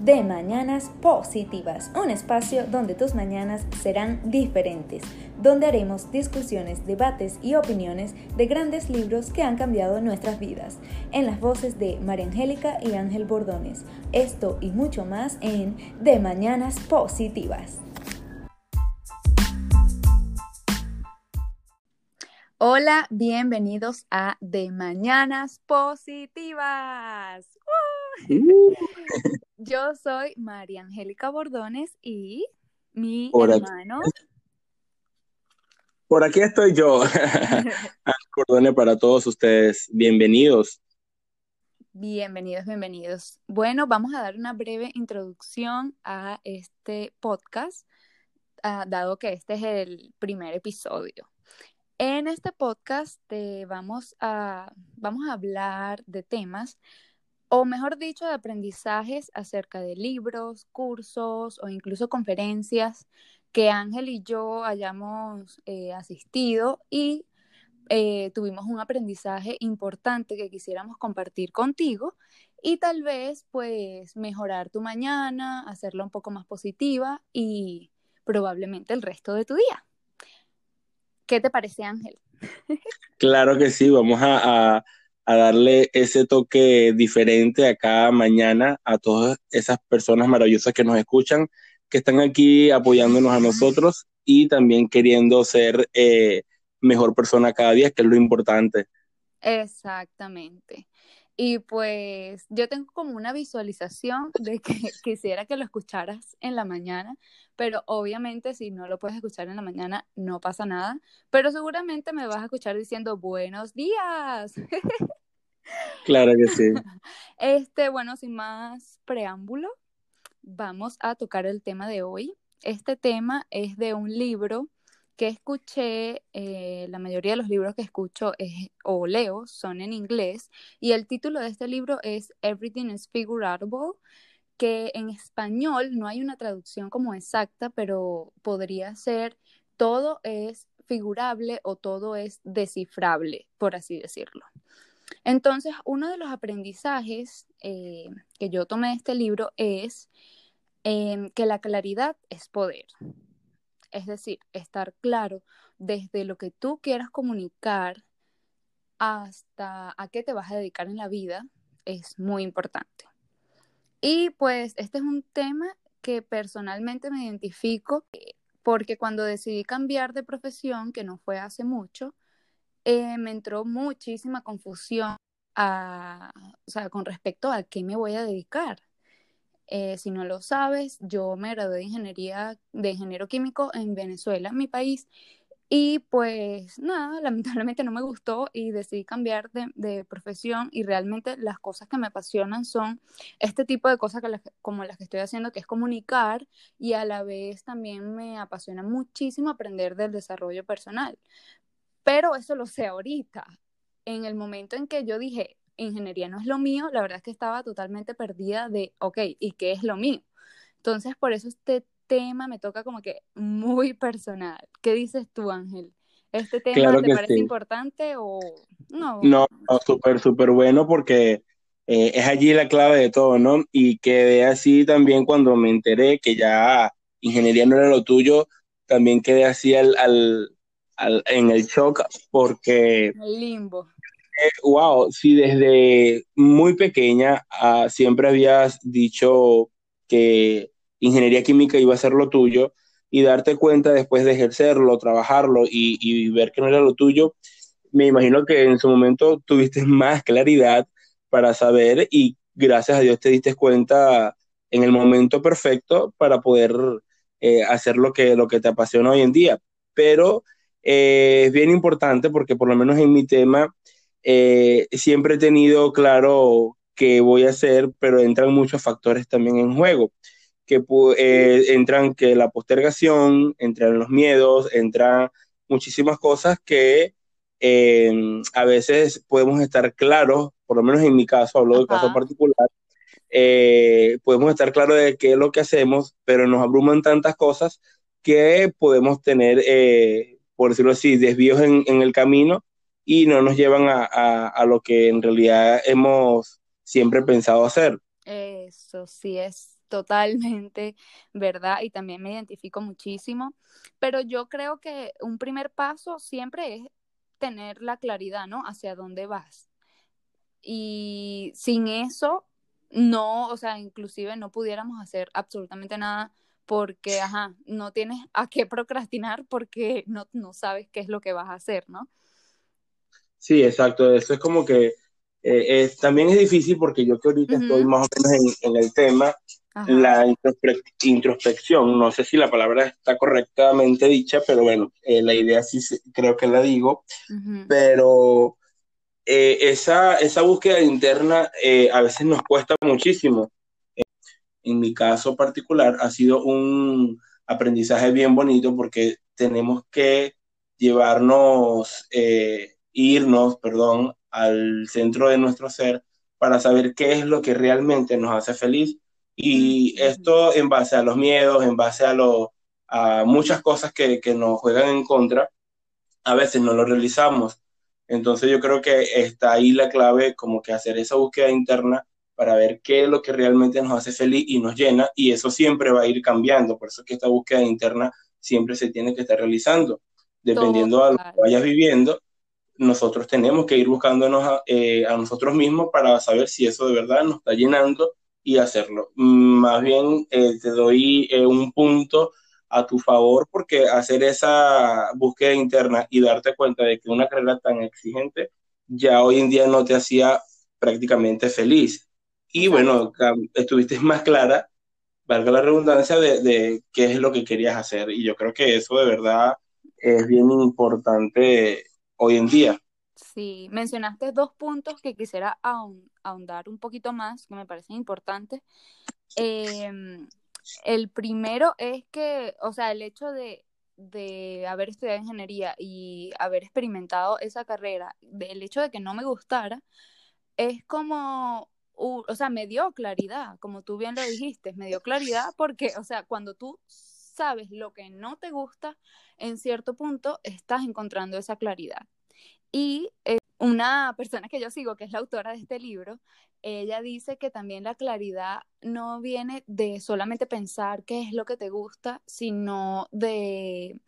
de Mañanas Positivas, un espacio donde tus mañanas serán diferentes, donde haremos discusiones, debates y opiniones de grandes libros que han cambiado nuestras vidas, en las voces de María Angélica y Ángel Bordones. Esto y mucho más en De Mañanas Positivas. Hola, bienvenidos a De Mañanas Positivas. Uh. Yo soy María Angélica Bordones y mi hermano. Por aquí estoy yo, Bordones para todos ustedes. Bienvenidos. Bienvenidos, bienvenidos. Bueno, vamos a dar una breve introducción a este podcast, ah, dado que este es el primer episodio. En este podcast vamos, a, vamos a hablar de temas, o mejor dicho, de aprendizajes acerca de libros, cursos o incluso conferencias que Ángel y yo hayamos eh, asistido y eh, tuvimos un aprendizaje importante que quisiéramos compartir contigo y tal vez pues mejorar tu mañana, hacerla un poco más positiva y probablemente el resto de tu día. ¿Qué te parece, Ángel? Claro que sí, vamos a, darle ese toque diferente a cada mañana a todas esas personas maravillosas que nos escuchan, que están aquí apoyándonos a nosotros y también queriendo ser eh, mejor persona cada día, que es lo importante. Exactamente. Y pues yo tengo como una visualización de que quisiera que lo escucharas en la mañana, pero obviamente si no lo puedes escuchar en la mañana no pasa nada, pero seguramente me vas a escuchar diciendo buenos días. Claro que sí. Este, bueno, sin más preámbulo, vamos a tocar el tema de hoy. Este tema es de un libro que escuché, eh, la mayoría de los libros que escucho o leo son en inglés y el título de este libro es Everything is Figurable, que en español no hay una traducción como exacta, pero podría ser todo es figurable o todo es descifrable, por así decirlo. Entonces, uno de los aprendizajes eh, que yo tomé de este libro es em, que la claridad es poder. Es decir, estar claro desde lo que tú quieras comunicar hasta a qué te vas a dedicar en la vida es muy importante. Y pues este es un tema que personalmente me identifico porque cuando decidí cambiar de profesión, que no fue hace mucho, eh, me entró muchísima confusión con respecto a qué me voy a dedicar. Eh, si no lo sabes, yo me gradué de ingeniería, de ingeniero químico en Venezuela, mi país, y pues nada, lamentablemente no me gustó y decidí cambiar de, profesión y realmente las cosas que me apasionan son este tipo de cosas como las que estoy haciendo, que es comunicar y a la vez también me apasiona muchísimo aprender del desarrollo personal. Pero eso lo sé ahorita. En el momento en que yo dije, ingeniería no es lo mío, la verdad es que estaba totalmente perdida de, ok, ¿y qué es lo mío? Entonces, por eso este tema me toca como que muy personal. ¿Qué dices tú, Ángel? ¿Este tema te parece importante o no? No, súper, súper bueno porque eh, es allí la clave de todo, ¿no? Y quedé así también cuando me enteré que ya ingeniería no era lo tuyo, también quedé así al, al, en el shock porque... El limbo wow, si desde muy pequeña ah, siempre habías dicho que ingeniería química iba a ser lo tuyo y darte cuenta después de ejercerlo, trabajarlo y, ver que no era lo tuyo, me imagino que en su momento tuviste más claridad para saber y gracias a Dios te diste cuenta en el momento perfecto para poder eh, hacer lo que, lo que te apasiona hoy en día. Pero eh, es bien importante porque por lo menos en mi tema eh, siempre he tenido claro qué voy a hacer, pero entran muchos factores también en juego, que eh, entran que la postergación, entran los miedos, entran muchísimas cosas que em, a veces podemos estar claros, por lo menos en mi caso, hablo de caso particular, eh, podemos estar claros de qué es lo que hacemos, pero nos abruman tantas cosas que podemos tener, por decirlo así, desvíos en, en el camino y no nos llevan a, lo que en realidad hemos siempre pensado hacer. Eso sí es totalmente verdad y también me identifico muchísimo, pero yo creo que un primer paso siempre es tener la claridad, ¿no? Hacia dónde vas. Y sin eso, no, o sea, inclusive no pudiéramos hacer absolutamente nada porque, ajá, no tienes a qué procrastinar porque no, no sabes qué es lo que vas a hacer, ¿no? Sí, exacto. Eso es como que eh, también es difícil porque yo que ahorita estoy más o menos en, el tema, la introspección, no sé si la palabra está correctamente dicha, pero bueno, eh, la idea sí creo que la digo, pero eh, esa, esa búsqueda interna a veces nos cuesta muchísimo. En mi caso particular ha sido un aprendizaje bien bonito porque tenemos que llevarnos, irnos, perdón, al centro de nuestro ser para saber qué es lo que realmente nos hace feliz. Y esto en base a los miedos, en base a, lo, a muchas cosas que, que nos juegan en contra, a veces no lo realizamos. Entonces yo creo que está ahí la clave, como que hacer esa búsqueda interna para ver qué es lo que realmente nos hace feliz y nos llena, y eso siempre va a ir cambiando, por eso es que esta búsqueda interna siempre se tiene que estar realizando, dependiendo de lo que vayas viviendo, nosotros tenemos que ir buscándonos eh, a, nosotros mismos para saber si eso de verdad nos está llenando y hacerlo. Más bien eh, te doy eh, un punto a tu favor porque hacer esa búsqueda interna y darte cuenta de que una carrera tan exigente ya hoy en día no te hacía prácticamente feliz. Y bueno, estuviste más clara, valga la redundancia, de, de qué es lo que querías hacer. Y yo creo que eso de verdad es bien importante hoy en día. Sí, mencionaste dos puntos que quisiera ahondar un poquito más, que me parecen importantes. Em, el primero es que, o sea, el hecho de, haber estudiado ingeniería y haber experimentado esa carrera, el hecho de que no me gustara, es como, o sea, me dio claridad, como tú bien lo dijiste, me dio claridad porque, o sea, cuando tú sabes lo que no te gusta, en cierto punto estás encontrando esa claridad. Y eh, una persona que yo sigo, que es la autora de este libro, ella dice que también la claridad no viene de solamente pensar qué es lo que te gusta, sino de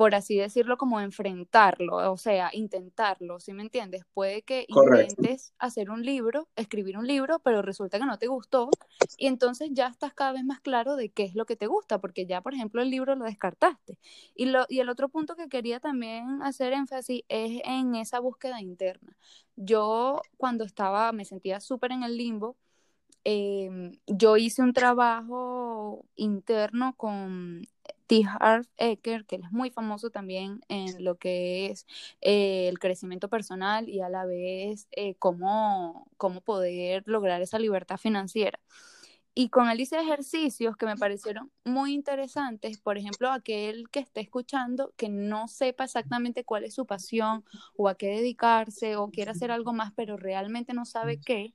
por así decirlo, como enfrentarlo, o sea, intentarlo, ¿sí me entiendes? Puede que intentes hacer un libro, escribir un libro, pero resulta que no te gustó y entonces ya estás cada vez más claro de qué es lo que te gusta, porque ya, por ejemplo, el libro lo descartaste. Y, lo, y el otro punto que quería también hacer énfasis es en esa búsqueda interna. Yo cuando estaba, me sentía súper en el limbo, em, yo hice un trabajo interno con T. Eker, que es muy famoso también en lo que es eh, el crecimiento personal y a la vez eh, cómo, cómo poder lograr esa libertad financiera. Y con él hice ejercicios que me parecieron muy interesantes, por ejemplo, aquel que esté escuchando que no sepa exactamente cuál es su pasión o a qué dedicarse o quiere hacer algo más, pero realmente no sabe qué.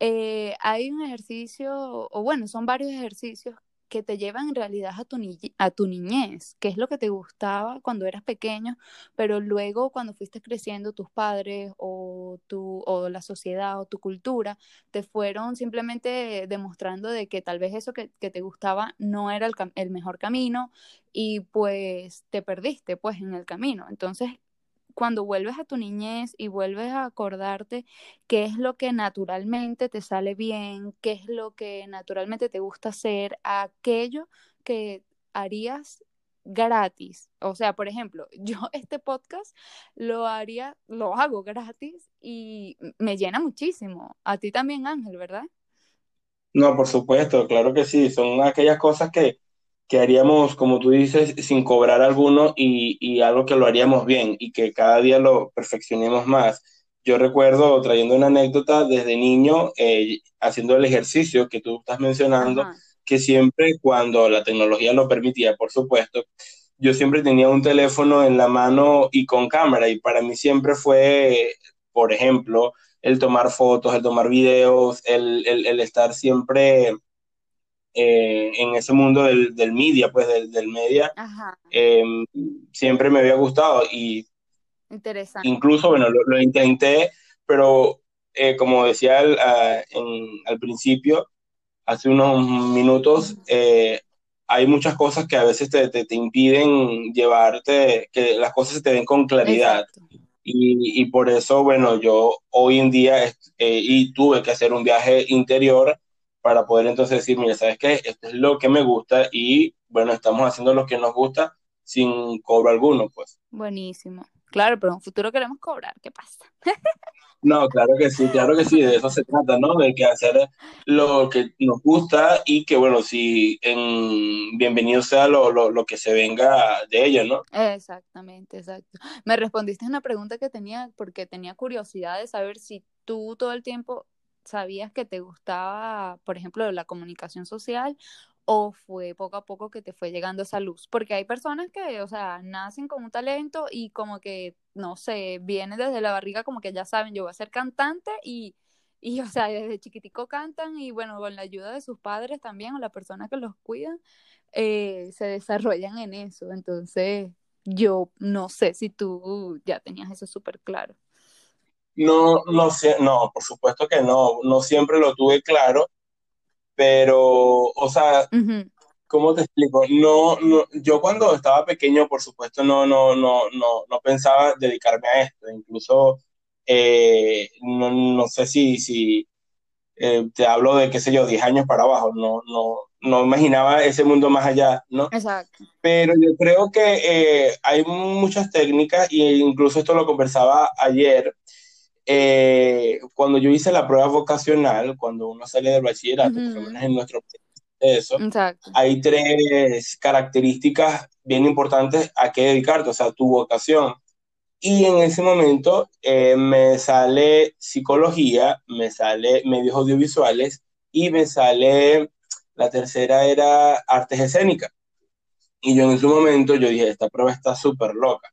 Eh, hay un ejercicio, o bueno, son varios ejercicios que te llevan en realidad a tu, a tu niñez, que es lo que te gustaba cuando eras pequeño, pero luego cuando fuiste creciendo tus padres o, tu, o la sociedad o tu cultura te fueron simplemente demostrando de que tal vez eso que, que te gustaba no era el, el mejor camino y pues te perdiste pues en el camino. Entonces cuando vuelves a tu niñez y vuelves a acordarte qué es lo que naturalmente te sale bien, qué es lo que naturalmente te gusta hacer, aquello que harías gratis. O sea, por ejemplo, yo este podcast lo haría, lo hago gratis y me llena muchísimo. A ti también, Ángel, ¿verdad? No, por supuesto, claro que sí. Son aquellas cosas que, que haríamos, como tú dices, sin cobrar alguno y, y, algo que lo haríamos bien y que cada día lo perfeccionemos más. Yo recuerdo, trayendo una anécdota, desde niño, eh, haciendo el ejercicio que tú estás mencionando, que siempre cuando la tecnología lo permitía, por supuesto, yo siempre tenía un teléfono en la mano y con cámara y para mí siempre fue, por ejemplo, el tomar fotos, el tomar videos, el, el, el estar siempre eh, en ese mundo del, del media, pues del, del media, em, siempre me había gustado y Interesante. incluso, bueno, lo, intenté, pero eh, como decía al, al principio, hace unos minutos, eh, hay muchas cosas que a veces te, te, impiden llevarte, que las cosas se te den con claridad. Y, y, por eso, bueno, yo hoy en día eh, y tuve que hacer un viaje interior para poder entonces decir, mira, ¿sabes qué? Esto es lo que me gusta y bueno, estamos haciendo lo que nos gusta sin cobro alguno, pues. Buenísimo. Claro, pero en un futuro queremos cobrar, ¿qué pasa? No, claro que sí, claro que sí, de eso se trata, ¿no? De que hacer lo que nos gusta y que, bueno, si en bienvenido sea lo, lo, lo que se venga de ella, ¿no? Exactamente, exacto. Me respondiste una pregunta que tenía, porque tenía curiosidad de saber si tú todo el tiempo sabías que te gustaba, por ejemplo, la comunicación social o fue poco a poco que te fue llegando esa luz? Porque hay personas que, o sea, nacen con un talento y como que, no sé, viene desde la barriga como que ya saben, yo voy a ser cantante y, y o sea, desde chiquitico cantan y bueno, con la ayuda de sus padres también o la persona que los cuida, eh, se desarrollan en eso. Entonces, yo no sé si tú ya tenías eso súper claro. No, no sé, no, por supuesto que no, no siempre lo tuve claro pero, o sea, ¿cómo te explico? No, no, yo cuando estaba pequeño, por supuesto, no, no, no, no, no pensaba dedicarme a esto. Incluso, eh, no, no, sé si, si eh, te hablo de, qué sé yo, 10 años para abajo. No, no, no imaginaba ese mundo más allá, ¿no? Exacto. Pero yo creo que eh, hay muchas técnicas, e incluso esto lo conversaba ayer, eh, cuando yo hice la prueba vocacional, cuando uno sale del bachillerato, por lo menos en nuestro eso, hay tres características bien importantes a qué dedicarte, o sea, tu vocación. Y en ese momento eh, me sale psicología, me sale medios audiovisuales y me sale, la tercera era artes escénicas. Y yo en ese momento yo dije, esta prueba está súper loca.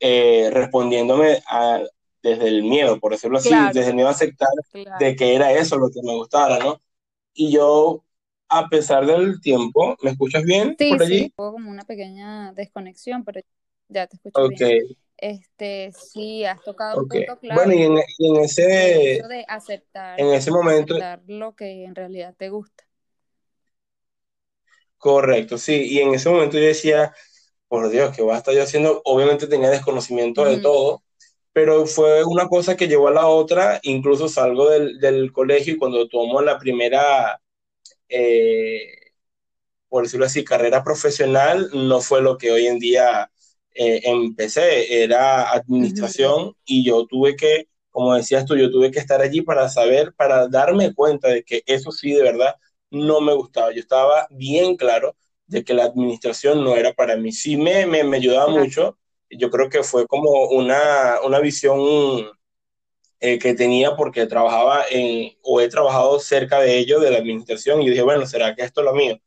Eh, respondiéndome a, desde el miedo, por decirlo así, desde el miedo a aceptar de que era eso lo que me gustara, ¿no? Y yo, a pesar del tiempo, ¿me escuchas bien sí, por allí? Sí, como una pequeña desconexión, pero ya te escucho okay. bien. Este, sí, has tocado un punto claro. Bueno, y en, en ese... de aceptar, en ese momento... Aceptar lo que en realidad te gusta. Correcto, sí, y en ese momento yo decía, por Dios, ¿qué voy a estar yo haciendo? Obviamente tenía desconocimiento de todo, pero fue una cosa que llevó a la otra, incluso salgo del, del colegio y cuando tomo la primera, eh, por decirlo así, carrera profesional, no fue lo que hoy en día eh, empecé, era administración y yo tuve que, como decías tú, yo tuve que estar allí para saber, para darme cuenta de que eso sí de verdad no me gustaba. Yo estaba bien claro de que la administración no era para mí. Sí me, me, me ayudaba mucho yo creo que fue como una, una visión eh, que tenía porque trabajaba en, o he trabajado cerca de ello, de la administración, y dije, bueno, ¿será que esto es lo mío?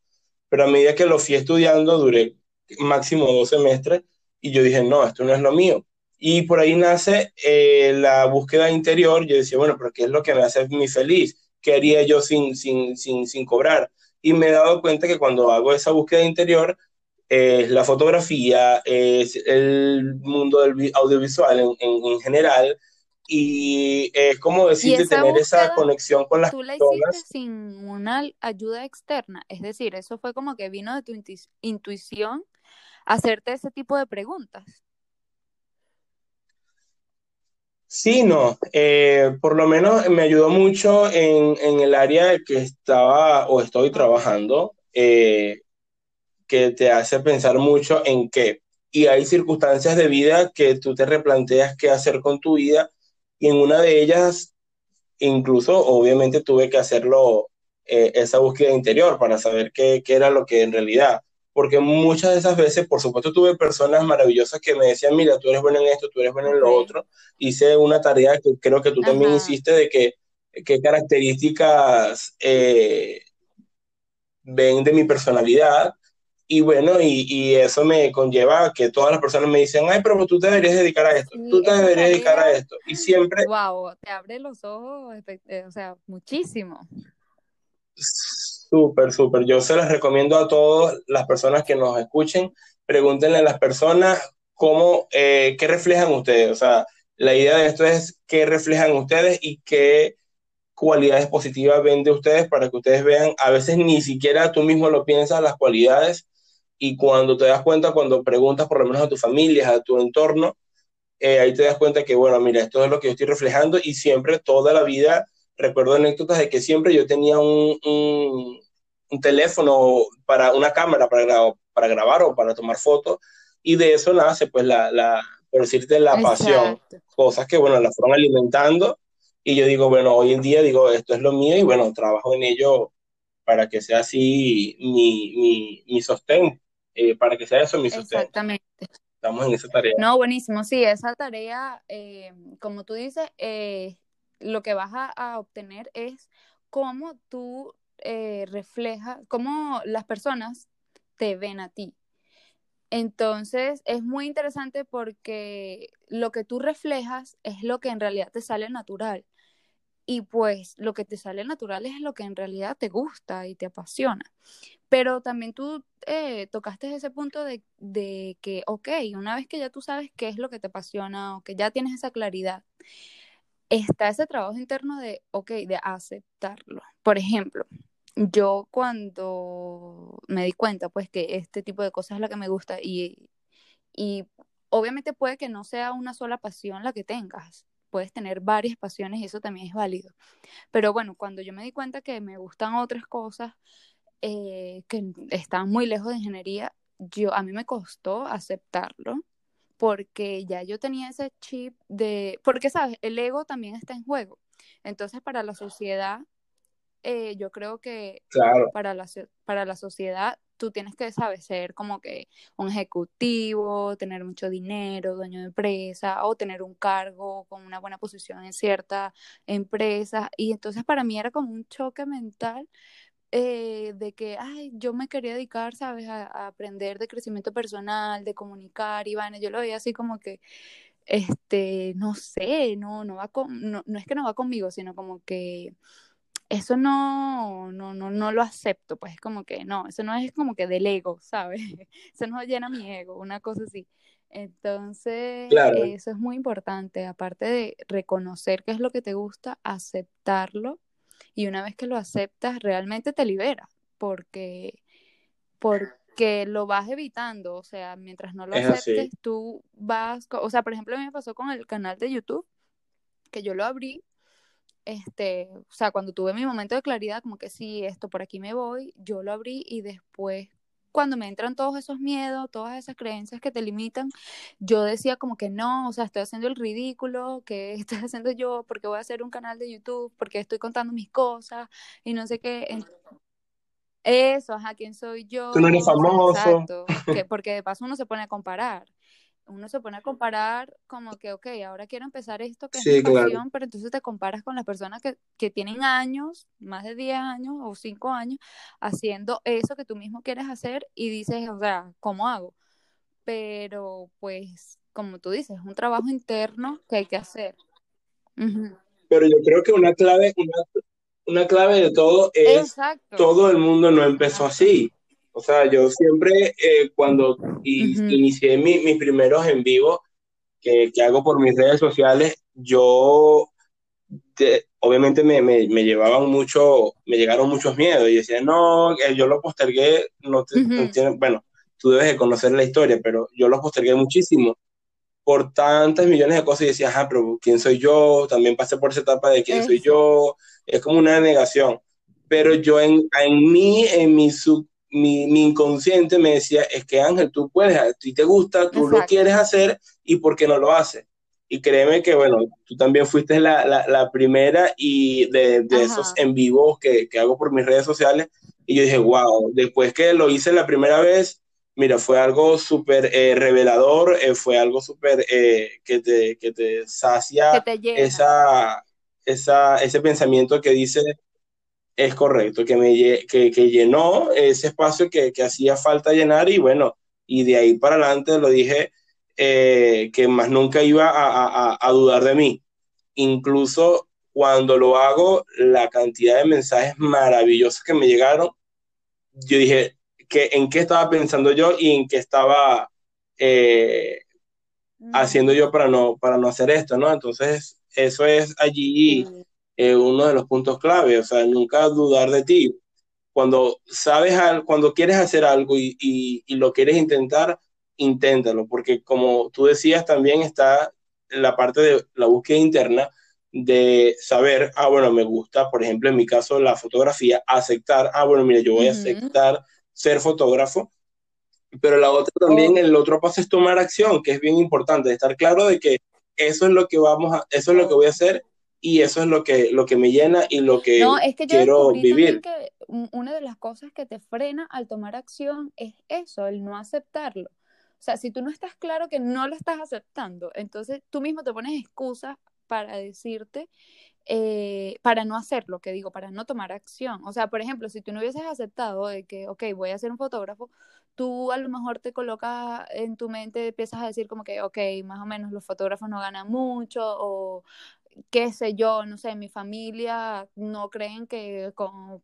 Pero a medida que lo fui estudiando, duré máximo dos semestres, y yo dije, no, esto no es lo mío. Y por ahí nace eh, la búsqueda interior, yo decía, bueno, pero ¿qué es lo que me hace muy feliz? ¿Qué haría yo sin, sin, sin, sin cobrar? Y me he dado cuenta que cuando hago esa búsqueda interior, es la fotografía, es el mundo del audiovisual en, en, general, y es como decirte tener esa conexión con las tú la hiciste sin una ayuda externa, es decir, eso fue como que vino de tu intuición hacerte ese tipo de preguntas. Sí, no, eh, por lo menos me ayudó mucho en, en, el área que estaba o estoy trabajando. Eh, que te hace pensar mucho en qué. Y hay circunstancias de vida que tú te replanteas qué hacer con tu vida y en una de ellas, incluso obviamente tuve que hacerlo, eh, esa búsqueda interior para saber qué, qué era lo que en realidad, porque muchas de esas veces, por supuesto, tuve personas maravillosas que me decían, mira, tú eres bueno en esto, tú eres bueno en lo otro. Hice una tarea que creo que tú también hiciste de que qué características eh, ven de mi personalidad y bueno, y, y, eso me conlleva a que todas las personas me dicen, ay, pero tú te deberías dedicar a esto, tú te deberías dedicar a esto. Y siempre... Wow, te abre los ojos, eh, o sea, muchísimo. Súper, súper. Yo se las recomiendo a todas las personas que nos escuchen. Pregúntenle a las personas cómo, eh, qué reflejan ustedes. O sea, la idea de esto es qué reflejan ustedes y qué cualidades positivas ven de ustedes para que ustedes vean, a veces ni siquiera tú mismo lo piensas, las cualidades, y cuando te das cuenta, cuando preguntas por lo menos a tu familia, a tu entorno, eh, ahí te das cuenta que, bueno, mira, esto es lo que yo estoy reflejando y siempre, toda la vida, recuerdo anécdotas de que siempre yo tenía un, un, teléfono para una cámara para, para grabar o para tomar fotos y de eso nace pues la, la por decirte, la pasión, cosas que, bueno, las fueron alimentando y yo digo, bueno, hoy en día digo, esto es lo mío y bueno, trabajo en ello para que sea así mi, mi, mi sostén, eh, para que sea eso mi sostén. Exactamente. Estamos en esa tarea. No, buenísimo, sí, esa tarea, eh, como tú dices, eh, lo que vas a, a, obtener es cómo tú reflejas, cómo las personas te ven a ti. Entonces es muy interesante porque lo que tú reflejas es lo que en realidad te sale natural. Y pues lo que te sale natural es lo que en realidad te gusta y te apasiona. Pero también tú eh, tocaste ese punto de, de, que, ok, una vez que ya tú sabes qué es lo que te apasiona o que ya tienes esa claridad, está ese trabajo interno de, ok, de aceptarlo. Por ejemplo, yo cuando me di cuenta, pues, que este tipo de cosas es la que me gusta y, y obviamente puede que no sea una sola pasión la que tengas, puedes tener varias pasiones y eso también es válido. Pero bueno, cuando yo me di cuenta que me gustan otras cosas eh, que están muy lejos de ingeniería, yo, a mí me costó aceptarlo porque ya yo tenía ese chip de, porque sabes, el ego también está en juego. Entonces, para la sociedad, eh, yo creo que para, la, para la sociedad tú tienes que, saber ser como que un ejecutivo, tener mucho dinero, dueño de empresa, o tener un cargo con una buena posición en cierta empresa. Y entonces para mí era como un choque mental eh, de que, ay, yo me quería dedicar, ¿sabes?, a, aprender de crecimiento personal, de comunicar, y bueno, yo lo veía así como que, este, no sé, no, no va con, no, no es que no va conmigo, sino como que eso no, no, no, no lo acepto, pues es como que no, eso no es como que del ego, ¿sabes? Eso no llena mi ego, una cosa así. Entonces, eso es muy importante, aparte de reconocer qué es lo que te gusta, aceptarlo y una vez que lo aceptas, realmente te libera, porque, porque lo vas evitando, o sea, mientras no lo aceptes, tú vas, o sea, por ejemplo, a mí me pasó con el canal de YouTube, que yo lo abrí este, o sea, cuando tuve mi momento de claridad, como que sí, esto por aquí me voy, yo lo abrí y después cuando me entran todos esos miedos, todas esas creencias que te limitan, yo decía como que no, o sea, estoy haciendo el ridículo, que estoy haciendo yo, porque voy a hacer un canal de YouTube, porque estoy contando mis cosas y no sé qué. Eso, ajá, ¿quién soy yo? Tú no eres famoso. Exacto, que porque de paso uno se pone a comparar uno se pone a comparar como que, ok, ahora quiero empezar esto que es mi pasión, pero entonces te comparas con las personas que, que, tienen años, más de 10 años o 5 años, haciendo eso que tú mismo quieres hacer y dices, o sea, ¿cómo hago? Pero pues, como tú dices, es un trabajo interno que hay que hacer. Pero yo creo que una clave, una, una clave de todo es, todo el mundo no empezó así. O sea, yo siempre eh, cuando inicié mis primeros en vivo que, que, hago por mis redes sociales, yo obviamente me, me, me, llevaban mucho, me llegaron muchos miedos y decía, no, eh, yo lo postergué, no, bueno, tú debes de conocer la historia, pero yo lo postergué muchísimo por tantas millones de cosas y decía, ajá, pero ¿quién soy yo? También pasé por esa etapa de quién soy yo, es como una negación. Pero yo en, en mí, en mi sub mi, inconsciente me decía, es que Ángel, tú puedes, a ti te gusta, tú lo quieres hacer y ¿por qué no lo haces? Y créeme que, bueno, tú también fuiste la, la, primera y de, de esos en vivos que, que, hago por mis redes sociales. Y yo dije, wow, después que lo hice la primera vez, mira, fue algo súper eh, revelador, eh, fue algo súper eh, que, te, que te sacia esa, esa, ese pensamiento que dice, es correcto, que, me, que, que llenó ese espacio que, que, hacía falta llenar y bueno, y de ahí para adelante lo dije eh, que más nunca iba a, a, a, dudar de mí. Incluso cuando lo hago, la cantidad de mensajes maravillosos que me llegaron, yo dije que en qué estaba pensando yo y en qué estaba eh, haciendo yo para no, para no hacer esto, ¿no? Entonces, eso es allí eh, uno de los puntos clave, o sea, nunca dudar de ti. Cuando sabes, cuando quieres hacer algo y, y, lo quieres intentar, inténtalo, porque como tú decías, también está la parte de la búsqueda interna de saber, ah, bueno, me gusta, por ejemplo, en mi caso, la fotografía, aceptar, ah, bueno, mira, yo voy a aceptar ser fotógrafo, pero la otra también, oh. el otro paso es tomar acción, que es bien importante, estar claro de que eso es lo que vamos a, eso es lo que voy a hacer y eso es lo que, lo que me llena y lo que, no, es que yo quiero vivir. Que una de las cosas que te frena al tomar acción es eso, el no aceptarlo. O sea, si tú no estás claro que no lo estás aceptando, entonces tú mismo te pones excusas para decirte, eh, para no hacer lo que digo, para no tomar acción. O sea, por ejemplo, si tú no hubieses aceptado de que, ok, voy a ser un fotógrafo, tú a lo mejor te colocas en tu mente, empiezas a decir como que, ok, más o menos los fotógrafos no ganan mucho o qué sé yo, no sé, mi familia no creen que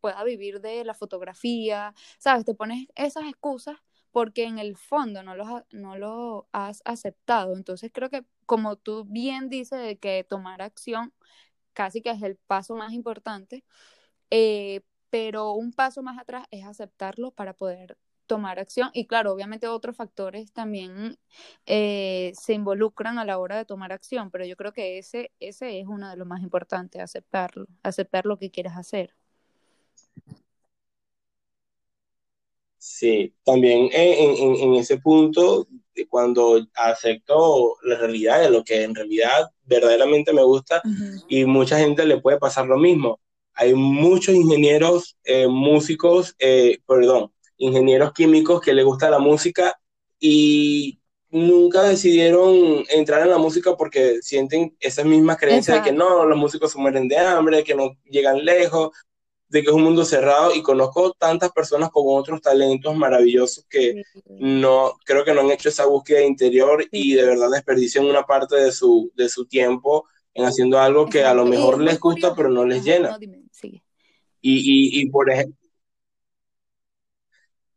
pueda vivir de la fotografía, ¿sabes? Te pones esas excusas porque en el fondo no lo, no lo has aceptado. Entonces creo que como tú bien dices de que tomar acción casi que es el paso más importante, eh, pero un paso más atrás es aceptarlo para poder tomar acción y claro, obviamente otros factores también eh, se involucran a la hora de tomar acción, pero yo creo que ese, ese es uno de los más importantes, aceptarlo, aceptar lo que quieres hacer. Sí, también en, ese punto, cuando acepto la realidad de lo que en realidad verdaderamente me gusta y mucha gente le puede pasar lo mismo. Hay muchos ingenieros, eh, músicos, eh, perdón, ingenieros químicos que les gusta la música y nunca decidieron entrar en la música porque sienten esas mismas creencias de que no, los músicos se mueren de hambre, que no llegan lejos, de que es un mundo cerrado y conozco tantas personas con otros talentos maravillosos que no, creo que no han hecho esa búsqueda interior y de verdad desperdician una parte de su, de su tiempo en haciendo algo que a lo mejor les gusta pero no les llena. y, y, por ejemplo,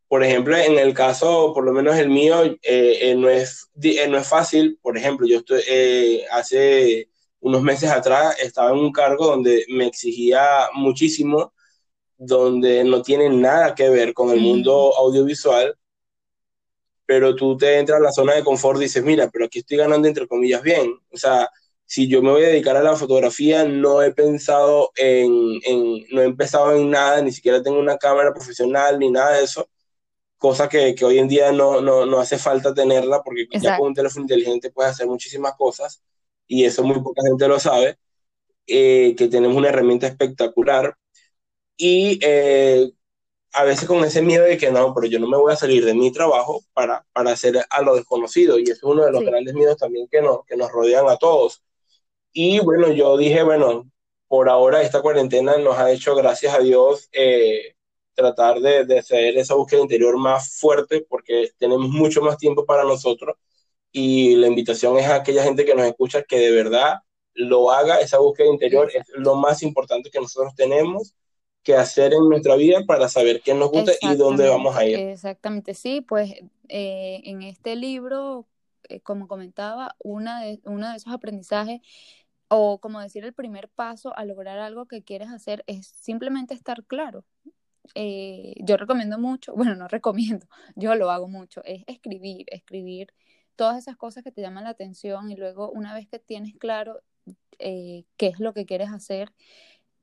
por ejemplo, en el caso, por lo menos el mío, eh, eh, no, es, eh, no es fácil. Por ejemplo, yo estoy, hace unos meses atrás estaba en un cargo donde me exigía muchísimo donde no tiene nada que ver con el mundo audiovisual, pero tú te entras a la zona de confort y dices, mira, pero aquí estoy ganando entre comillas bien. O sea, si yo me voy a dedicar a la fotografía, no he pensado en, en no he empezado en nada, ni siquiera tengo una cámara profesional ni nada de eso, cosa que, que hoy en día no, no, no, hace falta tenerla porque ya con un teléfono inteligente puedes hacer muchísimas cosas y eso muy poca gente lo sabe, eh, que tenemos una herramienta espectacular, y eh, a veces con ese miedo de que no, pero yo no me voy a salir de mi trabajo para, para hacer a lo desconocido. Y ese es uno de los grandes miedos también que, no, que nos rodean a todos. Y bueno, yo dije, bueno, por ahora esta cuarentena nos ha hecho, gracias a Dios, eh, tratar de, de hacer esa búsqueda interior más fuerte porque tenemos mucho más tiempo para nosotros. Y la invitación es a aquella gente que nos escucha que de verdad lo haga, esa búsqueda interior es lo más importante que nosotros tenemos que hacer en nuestra vida para saber qué nos gusta y dónde vamos a ir. Exactamente, sí, pues eh, en este libro, eh, como comentaba, una de, uno de esos aprendizajes o como decir el primer paso a lograr algo que quieres hacer es simplemente estar claro. Eh, yo recomiendo mucho, bueno, no recomiendo, yo lo hago mucho, es escribir, escribir todas esas cosas que te llaman la atención y luego una vez que tienes claro qué es lo que quieres hacer,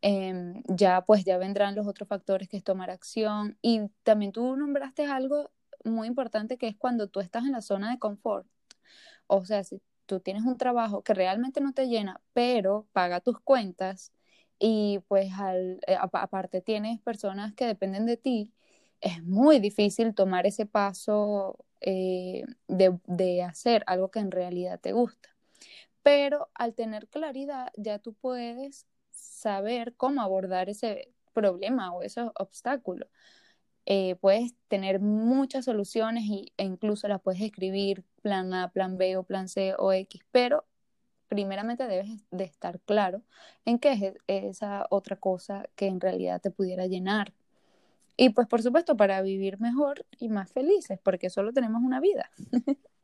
Em, ya pues ya vendrán los otros factores que es tomar acción y también tú nombraste algo muy importante que es cuando tú estás en la zona de confort. O sea, si tú tienes un trabajo que realmente no te llena, pero paga tus cuentas y pues al, eh, aparte tienes personas que dependen de ti, es muy difícil tomar ese paso eh, de, de hacer algo que en realidad te gusta. Pero al tener claridad, ya tú puedes saber cómo abordar ese problema o ese obstáculo. Eh, puedes tener muchas soluciones y, e incluso las puedes escribir plan A, plan B o plan C o X, pero primeramente debes de estar claro en qué es esa otra cosa que en realidad te pudiera llenar. Y pues por supuesto para vivir mejor y más felices, porque solo tenemos una vida.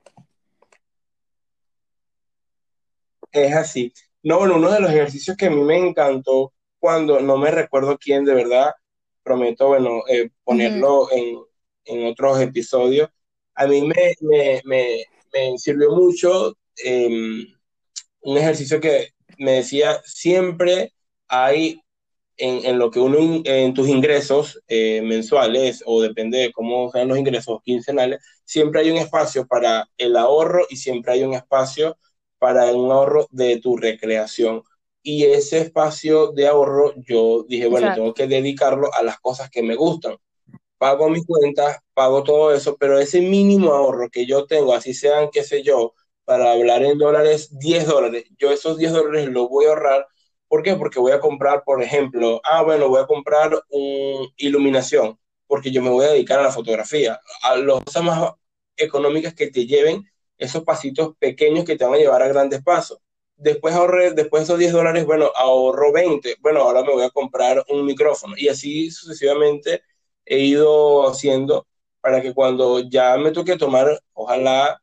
es así. No, bueno, uno de los ejercicios que a mí me encantó cuando, no me recuerdo quién de verdad, prometo, bueno, eh, ponerlo en, en, otros episodios. A mí me, me, me, me sirvió mucho em, un ejercicio que me decía, siempre hay en, en, lo que uno, en tus ingresos eh, mensuales o depende de cómo sean los ingresos quincenales, siempre hay un espacio para el ahorro y siempre hay un espacio para un ahorro de tu recreación. Y ese espacio de ahorro, yo dije, bueno, tengo que dedicarlo a las cosas que me gustan. Pago mis cuentas, pago todo eso, pero ese mínimo ahorro que yo tengo, así sean, qué sé yo, para hablar en dólares, 10 dólares, yo esos 10 dólares los voy a ahorrar. ¿Por qué? Porque voy a comprar, por ejemplo, ah, bueno, voy a comprar un iluminación, porque yo me voy a dedicar a la fotografía, a las cosas más económicas que te lleven esos pasitos pequeños que te van a llevar a grandes pasos. Después ahorré, después de esos 10 dólares, bueno, ahorro 20, bueno, ahora me voy a comprar un micrófono. Y así sucesivamente he ido haciendo para que cuando ya me toque tomar, ojalá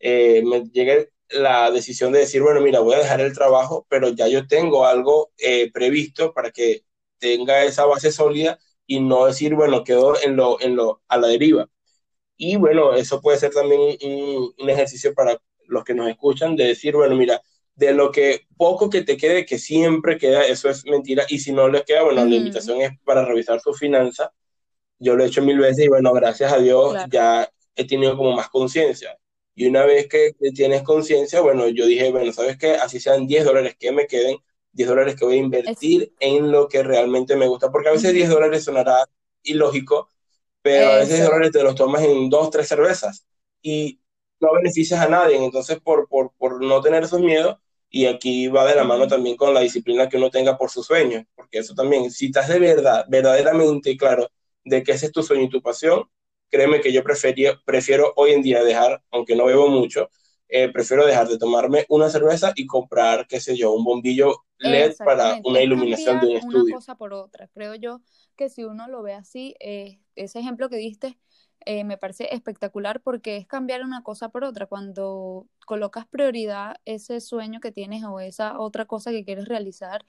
eh, me llegue la decisión de decir, bueno, mira, voy a dejar el trabajo, pero ya yo tengo algo eh, previsto para que tenga esa base sólida y no decir, bueno, quedo en lo, en lo, a la deriva. Y bueno, eso puede ser también un, un ejercicio para los que nos escuchan de decir, bueno, mira, de lo que poco que te quede, que siempre queda, eso es mentira. Y si no les queda, bueno, la invitación es para revisar su finanza. Yo lo he hecho mil veces y bueno, gracias a Dios ya he tenido como más conciencia. Y una vez que, tienes conciencia, bueno, yo dije, bueno, ¿sabes qué? Así sean 10 dólares que me queden, 10 dólares que voy a invertir en lo que realmente me gusta, porque a veces 10 dólares sonará ilógico, pero a veces 10 dólares te los tomas en dos, tres cervezas y no beneficias a nadie. Entonces, por, por, por no tener esos miedos, y aquí va de la mano también con la disciplina que uno tenga por sus sueños, porque eso también, si estás de verdad, verdaderamente claro de que ese es tu sueño y tu pasión, créeme que yo prefería, prefiero hoy en día dejar, aunque no bebo mucho, eh, prefiero dejar de tomarme una cerveza y comprar, qué sé yo, un bombillo LED para una iluminación de un estudio. Una cosa por otra. Creo yo que si uno lo ve así, eh, ese ejemplo que diste eh, me parece espectacular porque es cambiar una cosa por otra. Cuando colocas prioridad ese sueño que tienes o esa otra cosa que quieres realizar,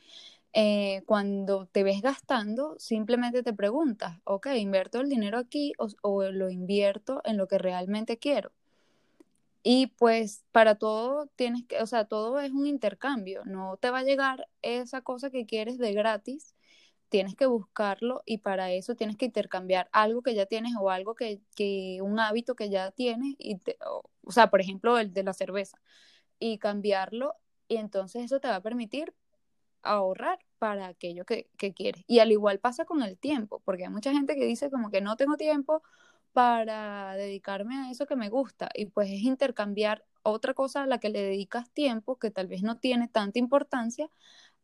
eh, cuando te ves gastando, simplemente te preguntas, ok, ¿invierto el dinero aquí o, lo invierto en lo que realmente quiero? Y pues para todo tienes que, o sea, todo es un intercambio, no te va a llegar esa cosa que quieres de gratis, tienes que buscarlo y para eso tienes que intercambiar algo que ya tienes o algo que, que un hábito que ya tienes, y o, o sea, por ejemplo, el de la cerveza, y cambiarlo y entonces eso te va a permitir ahorrar para aquello que, que quieres. Y al igual pasa con el tiempo, porque hay mucha gente que dice como que no tengo tiempo para dedicarme a eso que me gusta y pues es intercambiar otra cosa a la que le dedicas tiempo que tal vez no tiene tanta importancia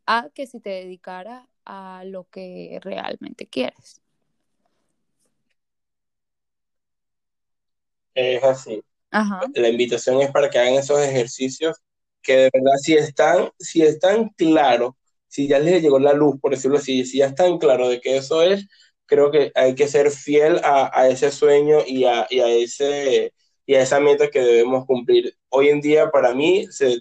a que si te dedicaras a lo que realmente quieres. Es así. La invitación es para que hagan esos ejercicios que de verdad si están, si están claros si ya les llegó la luz, por decirlo así, si ya están claro de que eso es, creo que hay que ser fiel a, ese sueño y a, ese, y a esa meta que debemos cumplir. Hoy en día, para mí, se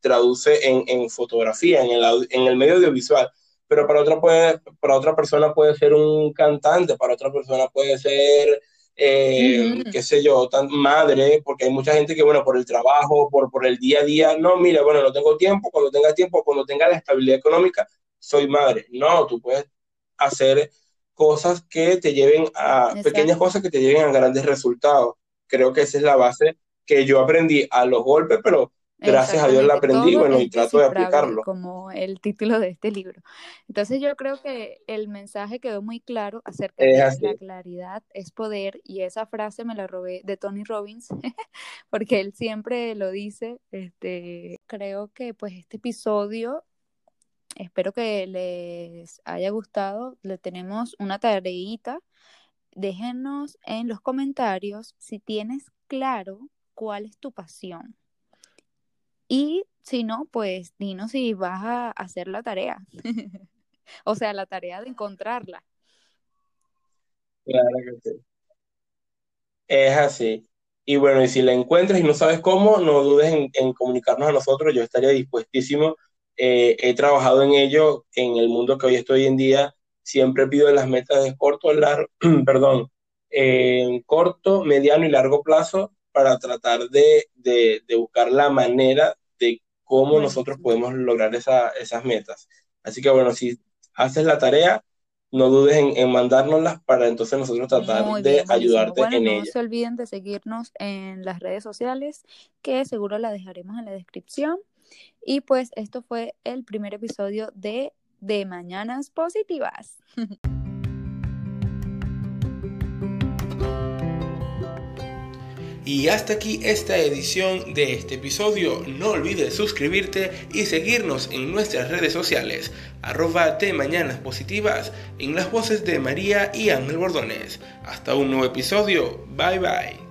traduce en, fotografía, en el, en el medio audiovisual, pero para otra, puede, para otra persona puede ser un cantante, para otra persona puede ser eh, qué sé yo, tan madre, porque hay mucha gente que, bueno, por el trabajo, por, por el día a día, no, mira, bueno, no tengo tiempo, cuando tenga tiempo, cuando tenga la estabilidad económica, soy madre. No, tú puedes hacer cosas que te lleven a, pequeñas cosas que te lleven a grandes resultados. Creo que esa es la base que yo aprendí a los golpes, pero gracias a Dios la aprendí, bueno, y trato de aplicarlo. Como el título de este libro. Entonces yo creo que el mensaje quedó muy claro acerca de la claridad es poder y esa frase me la robé de Tony Robbins porque él siempre lo dice. Este, creo que pues este episodio espero que les haya gustado. Le tenemos una tareita. Déjenos en los comentarios si tienes claro cuál es tu pasión y si no, pues dinos si vas a hacer la tarea. o sea, la tarea de encontrarla. Claro que sí. Es así. Y bueno, y si la encuentras y no sabes cómo, no dudes en, comunicarnos a nosotros. Yo estaría dispuestísimo eh, he trabajado en ello en el mundo que hoy estoy en día. Siempre pido las metas de corto, largo, perdón, en corto, mediano y largo plazo para tratar de, de, buscar la manera de cómo nosotros podemos lograr esa, esas metas. Así que bueno, si haces la tarea, no dudes en, en mandárnoslas para entonces nosotros tratar de ayudarte en no No se olviden de seguirnos en las redes sociales, que seguro la dejaremos en la descripción. Y pues esto fue el primer episodio de De Mañanas Positivas. Y hasta aquí esta edición de este episodio. No olvides suscribirte y seguirnos en nuestras redes sociales, arroba de Mañanas Positivas, en las voces de María y Ángel Bordones. Hasta un nuevo episodio. Bye bye.